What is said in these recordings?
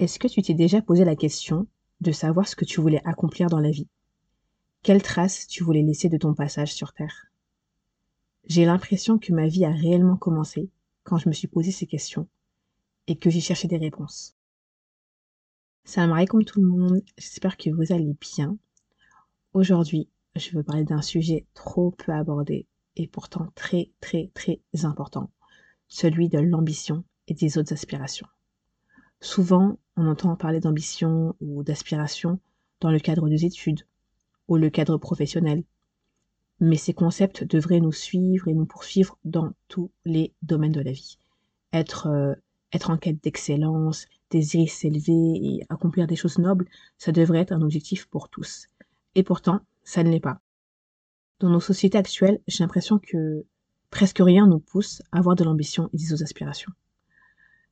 Est-ce que tu t'es déjà posé la question de savoir ce que tu voulais accomplir dans la vie? Quelle trace tu voulais laisser de ton passage sur Terre? J'ai l'impression que ma vie a réellement commencé quand je me suis posé ces questions et que j'ai cherché des réponses. Salam comme tout le monde, j'espère que vous allez bien. Aujourd'hui, je veux parler d'un sujet trop peu abordé et pourtant très très très important, celui de l'ambition et des autres aspirations. Souvent, on entend parler d'ambition ou d'aspiration dans le cadre des études ou le cadre professionnel. Mais ces concepts devraient nous suivre et nous poursuivre dans tous les domaines de la vie. Être, euh, en quête d'excellence, désirer s'élever et accomplir des choses nobles, ça devrait être un objectif pour tous. Et pourtant, ça ne l'est pas. Dans nos sociétés actuelles, j'ai l'impression que presque rien nous pousse à avoir de l'ambition et des aspirations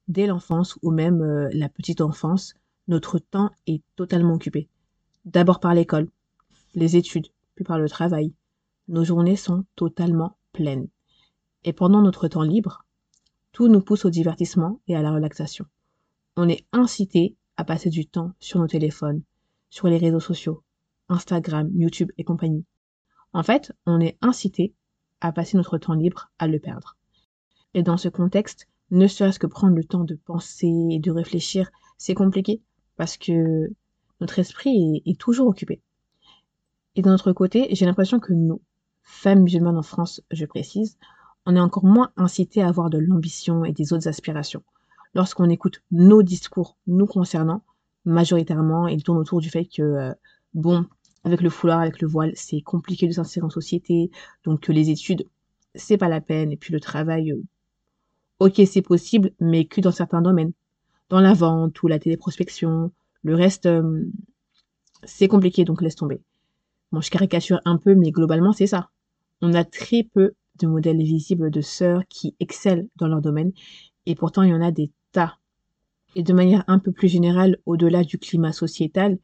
dès l'enfance ou même euh, la petite enfance, notre temps est totalement occupé. D'abord par l'école, les études, puis par le travail. Nos journées sont totalement pleines. Et pendant notre temps libre, tout nous pousse au divertissement et à la relaxation. On est incité à passer du temps sur nos téléphones, sur les réseaux sociaux, Instagram, YouTube et compagnie. En fait, on est incité à passer notre temps libre à le perdre. Et dans ce contexte, ne serait-ce que prendre le temps de penser et de réfléchir, c'est compliqué parce que notre esprit est, toujours occupé. Et d'un autre côté, j'ai l'impression que nous, femmes musulmanes en France, je précise, on est encore moins incité à avoir de l'ambition et des autres aspirations. Lorsqu'on écoute nos discours nous concernant, majoritairement, ils tournent autour du fait que, euh, bon, avec le foulard, avec le voile, c'est compliqué de s'insérer en société, donc que les études, c'est pas la peine, et puis le travail, euh, Ok, c'est possible, mais que dans certains domaines. Dans la vente ou la téléprospection. Le reste, euh, c'est compliqué, donc laisse tomber. Bon, je caricature un peu, mais globalement, c'est ça. On a très peu de modèles visibles de sœurs qui excellent dans leur domaine, et pourtant, il y en a des tas. Et de manière un peu plus générale, au-delà du climat sociétal,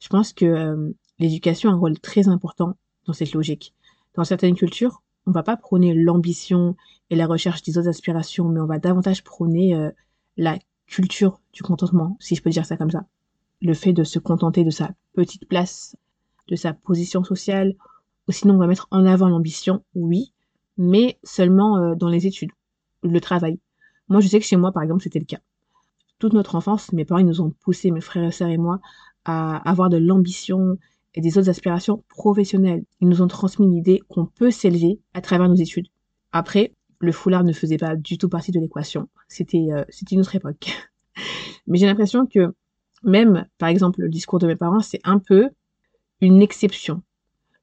je pense que euh, l'éducation a un rôle très important dans cette logique. Dans certaines cultures, on va pas prôner l'ambition et la recherche des autres aspirations, mais on va davantage prôner euh, la culture du contentement, si je peux dire ça comme ça. Le fait de se contenter de sa petite place, de sa position sociale, ou sinon on va mettre en avant l'ambition, oui, mais seulement euh, dans les études, le travail. Moi, je sais que chez moi, par exemple, c'était le cas. Toute notre enfance, mes parents nous ont poussé, mes frères et sœurs et moi, à avoir de l'ambition, et des autres aspirations professionnelles. Ils nous ont transmis l'idée qu'on peut s'élever à travers nos études. Après, le foulard ne faisait pas du tout partie de l'équation. C'était euh, une autre époque. Mais j'ai l'impression que même, par exemple, le discours de mes parents, c'est un peu une exception.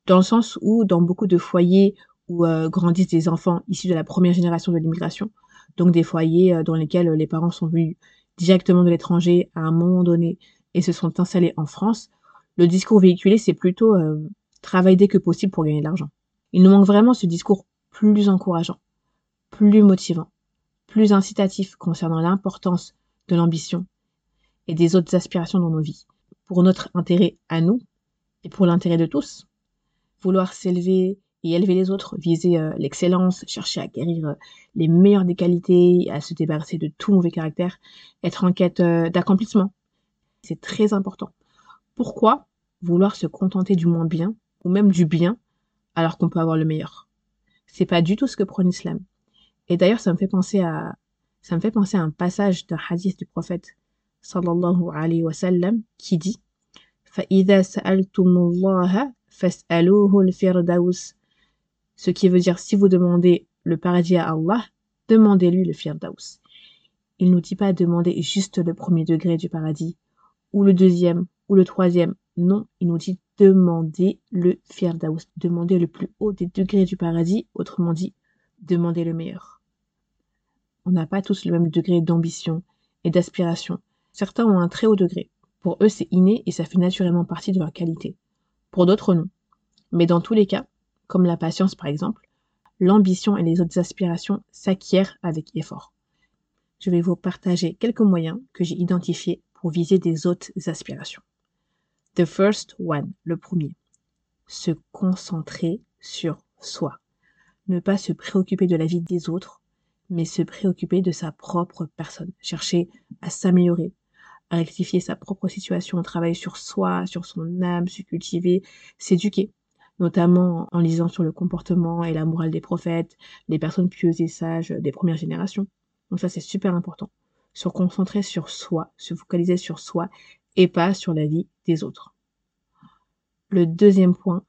Dans le sens où, dans beaucoup de foyers où euh, grandissent des enfants issus de la première génération de l'immigration, donc des foyers euh, dans lesquels les parents sont venus directement de l'étranger à un moment donné et se sont installés en France, le discours véhiculé, c'est plutôt euh, dès que possible pour gagner de l'argent. Il nous manque vraiment ce discours plus encourageant, plus motivant, plus incitatif concernant l'importance de l'ambition et des autres aspirations dans nos vies, pour notre intérêt à nous et pour l'intérêt de tous. Vouloir s'élever et élever les autres, viser euh, l'excellence, chercher à guérir euh, les meilleures des qualités, à se débarrasser de tout mauvais caractère, être en quête d'accomplissement. C'est très important. Pourquoi? vouloir se contenter du moins bien, ou même du bien, alors qu'on peut avoir le meilleur C'est pas du tout ce que prône l'islam. Et d'ailleurs, ça me fait penser à, ça me fait penser à un passage d'un hadith du prophète, sallallahu alayhi wa sallam, qui dit, فَإِذَا سَأَلْتُمُ اللَّهَ فَاسْأَلُوهُ الْفِرْدَوْسِ Ce qui veut dire, si vous demandez le paradis à Allah, demandez-lui le firdaus. Il nous dit pas demander juste le premier degré du paradis, ou le deuxième, ou le troisième. non, il nous dit demander le Firdaus, demander le plus haut des degrés du paradis, autrement dit, demander le meilleur. On n'a pas tous le même degré d'ambition et d'aspiration. Certains ont un très haut degré. Pour eux, c'est inné et ça fait naturellement partie de leur qualité. Pour d'autres, non. Mais dans tous les cas, comme la patience par exemple, l'ambition et les autres aspirations s'acquièrent avec effort. Je vais vous partager quelques moyens que j'ai identifiés pour viser des autres aspirations. The first one, le premier. Se concentrer sur soi. Ne pas se préoccuper de la vie des autres, mais se préoccuper de sa propre personne. Chercher à s'améliorer, à rectifier sa propre situation, travailler sur soi, sur son âme, se cultiver, s'éduquer, notamment en lisant sur le comportement et la morale des prophètes, les personnes pieuses et sages des premières générations. Donc ça, c'est super important. Se concentrer sur soi, se focaliser sur soi et pas sur la vie des autres. Le deuxième point,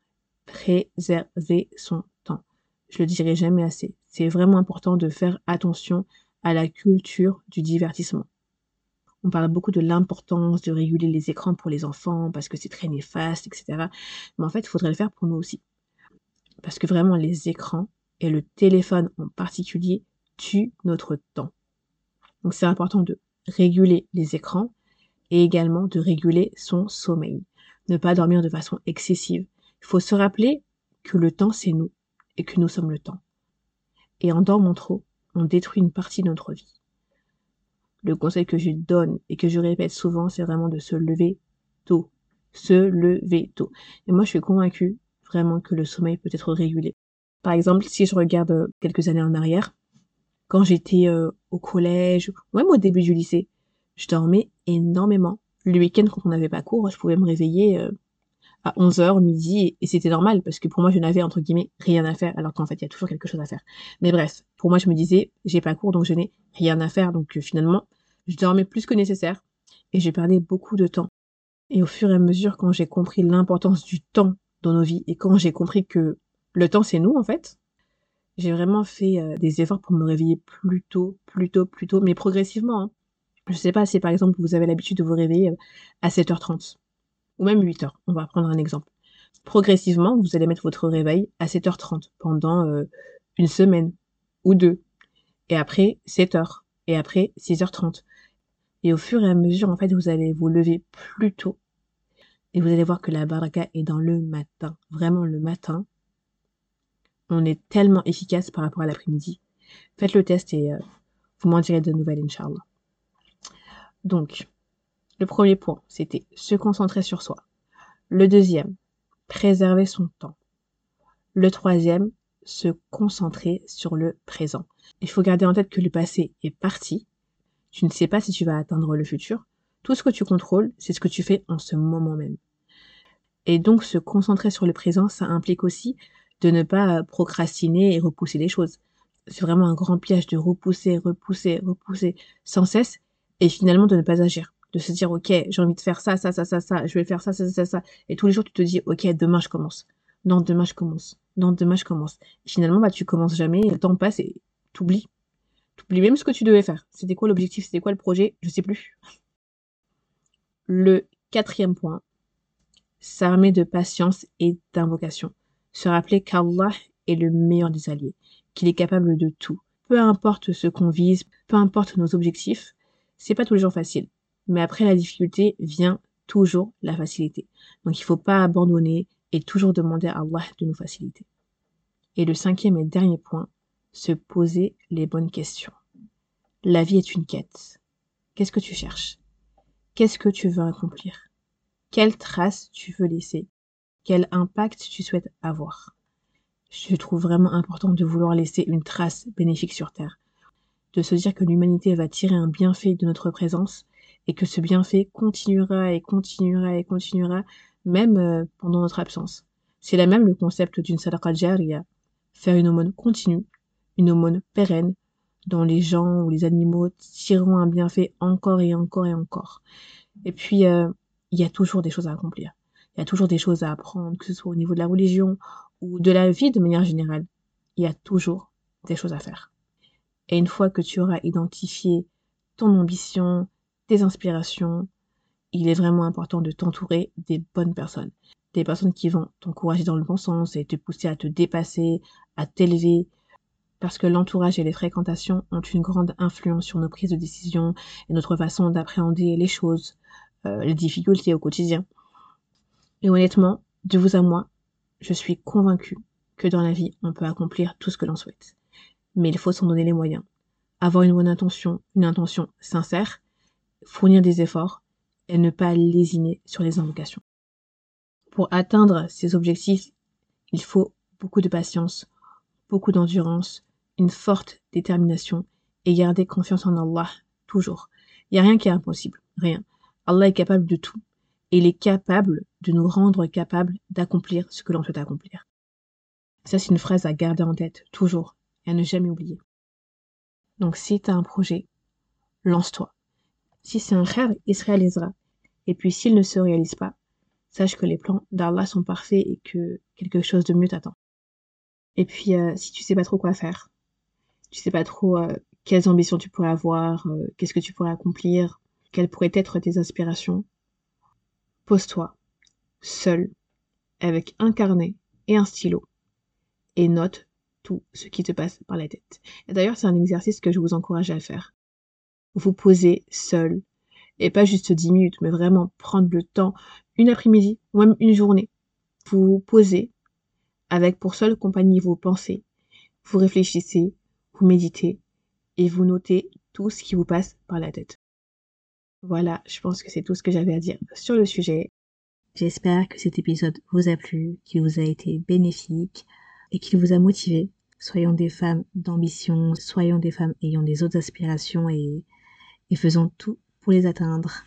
préserver son temps. Je le dirai jamais assez. C'est vraiment important de faire attention à la culture du divertissement. On parle beaucoup de l'importance de réguler les écrans pour les enfants parce que c'est très néfaste, etc. Mais en fait, il faudrait le faire pour nous aussi. Parce que vraiment, les écrans et le téléphone en particulier tuent notre temps. Donc c'est important de réguler les écrans et également de réguler son sommeil. Ne pas dormir de façon excessive. Il faut se rappeler que le temps, c'est nous et que nous sommes le temps. Et en dormant trop, on détruit une partie de notre vie. Le conseil que je donne et que je répète souvent, c'est vraiment de se lever tôt. Se lever tôt. Et moi, je suis convaincue vraiment que le sommeil peut être régulé. Par exemple, si je regarde quelques années en arrière, quand j'étais euh, au collège, même au début du lycée, je dormais énormément. Le week-end, quand on n'avait pas cours, je pouvais me réveiller euh, à 11h, midi, et c'était normal, parce que pour moi, je n'avais, entre guillemets, rien à faire, alors qu'en fait, il y a toujours quelque chose à faire. Mais bref, pour moi, je me disais, j'ai pas cours, donc je n'ai rien à faire, donc euh, finalement, je dormais plus que nécessaire, et j'ai perdu beaucoup de temps. Et au fur et à mesure, quand j'ai compris l'importance du temps dans nos vies, et quand j'ai compris que le temps, c'est nous, en fait, j'ai vraiment fait euh, des efforts pour me réveiller plus tôt, plus tôt, plus tôt, mais progressivement. Hein. Je sais pas si par exemple vous avez l'habitude de vous réveiller euh, à 7h30 ou même 8h. On va prendre un exemple. Progressivement, vous allez mettre votre réveil à 7h30 pendant euh, une semaine ou deux. Et après 7h. Et après 6h30. Et au fur et à mesure, en fait, vous allez vous lever plus tôt. Et vous allez voir que la baraka est dans le matin. Vraiment le matin. On est tellement efficace par rapport à l'après-midi. Faites le test et euh, vous m'en direz de nouvelles, Inch'Allah. Donc, le premier point, c'était se concentrer sur soi. Le deuxième, préserver son temps. Le troisième, se concentrer sur le présent. Il faut garder en tête que le passé est parti. Tu ne sais pas si tu vas atteindre le futur. Tout ce que tu contrôles, c'est ce que tu fais en ce moment même. Et donc, se concentrer sur le présent, ça implique aussi de ne pas procrastiner et repousser les choses. C'est vraiment un grand piège de repousser, repousser, repousser sans cesse et finalement de ne pas agir. De se dire ok j'ai envie de faire ça ça ça ça ça je vais faire ça ça ça ça. Et tous les jours tu te dis ok demain je commence. Non demain je commence. Non demain je commence. Et finalement bah tu commences jamais le temps passe et t'oublies. T'oublies même ce que tu devais faire. C'était quoi l'objectif? C'était quoi le projet? Je sais plus. Le quatrième point s'armer de patience et d'invocation. Se rappeler qu'Allah est le meilleur des alliés qu'il est capable de tout. Peu importe ce qu'on vise peu importe nos objectifs c'est pas tous les jours facile mais après la difficulté vient toujours la facilité. Donc il faut pas abandonner et toujours demander à Allah de nous faciliter. Et le cinquième et dernier point, se poser les bonnes questions. La vie est une quête. Qu'est-ce que tu cherches? Qu'est-ce que tu veux accomplir? Quelle trace tu veux laisser? Quel impact tu souhaites avoir? Je trouve vraiment important de vouloir laisser une trace bénéfique sur Terre, de se dire que l'humanité va tirer un bienfait de notre présence et que ce bienfait continuera et continuera et continuera même euh, pendant notre absence. C'est là même le concept d'une sadaqa jariya, faire une aumône continue, une aumône pérenne, dont les gens ou les animaux tireront un bienfait encore et encore et encore. Et puis, euh, il y a toujours des choses à accomplir. Il y a toujours des choses à apprendre, que ce soit au niveau de la religion ou de la vie de manière générale. Il y a toujours des choses à faire. Et une fois que tu auras identifié ton ambition, tes inspirations, il est vraiment important de t'entourer des bonnes personnes. Des personnes qui vont t'encourager dans le bon sens et te pousser à te dépasser, à t'élever. Parce que l'entourage et les fréquentations ont une grande influence sur nos prises de décision et notre façon d'appréhender les choses, euh, les difficultés au quotidien. Et honnêtement, de vous à moi, je suis convaincue que dans la vie, on peut accomplir tout ce que l'on souhaite. Mais il faut s'en donner les moyens. Avoir une bonne intention, une intention sincère, fournir des efforts et ne pas lésiner sur les invocations. Pour atteindre ces objectifs, il faut beaucoup de patience, beaucoup d'endurance, une forte détermination et garder confiance en Allah toujours. Il n'y a rien qui est impossible, rien. Allah est capable de tout. Et il est capable de nous rendre capables d'accomplir ce que l'on souhaite accomplir. Ça, c'est une phrase à garder en tête, toujours, à ne jamais oublier. Donc, si tu as un projet, lance-toi. Si c'est un rêve, il se réalisera. Et puis, s'il ne se réalise pas, sache que les plans d'Allah sont parfaits et que quelque chose de mieux t'attend. Et puis, euh, si tu sais pas trop quoi faire, tu sais pas trop euh, quelles ambitions tu pourrais avoir, euh, qu'est-ce que tu pourrais accomplir, quelles pourraient être tes inspirations, pose-toi, seul, avec un carnet et un stylo, et note tout ce qui te passe par la tête. Et d'ailleurs, c'est un exercice que je vous encourage à faire. Vous posez seul, et pas juste 10 minutes, mais vraiment prendre le temps, une après-midi ou même une journée, vous vous posez avec pour seule compagnie vos pensées, vous réfléchissez, vous méditez et vous notez tout ce qui vous passe par la tête. Voilà, je pense que c'est tout ce que j'avais à dire sur le sujet. J'espère que cet épisode vous a plu, qu'il vous a été bénéfique et qu'il vous a motivé. Soyons des femmes d'ambition, soyons des femmes ayant des autres aspirations et, et faisons tout pour les atteindre.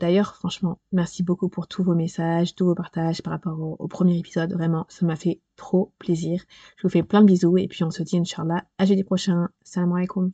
D'ailleurs, franchement, merci beaucoup pour tous vos messages, tous vos partages par rapport au, premier épisode. Vraiment, ça m'a fait trop plaisir. Je vous fais plein de bisous et puis on se dit, Inch'Allah, à jeudi prochain. Salam alaikum.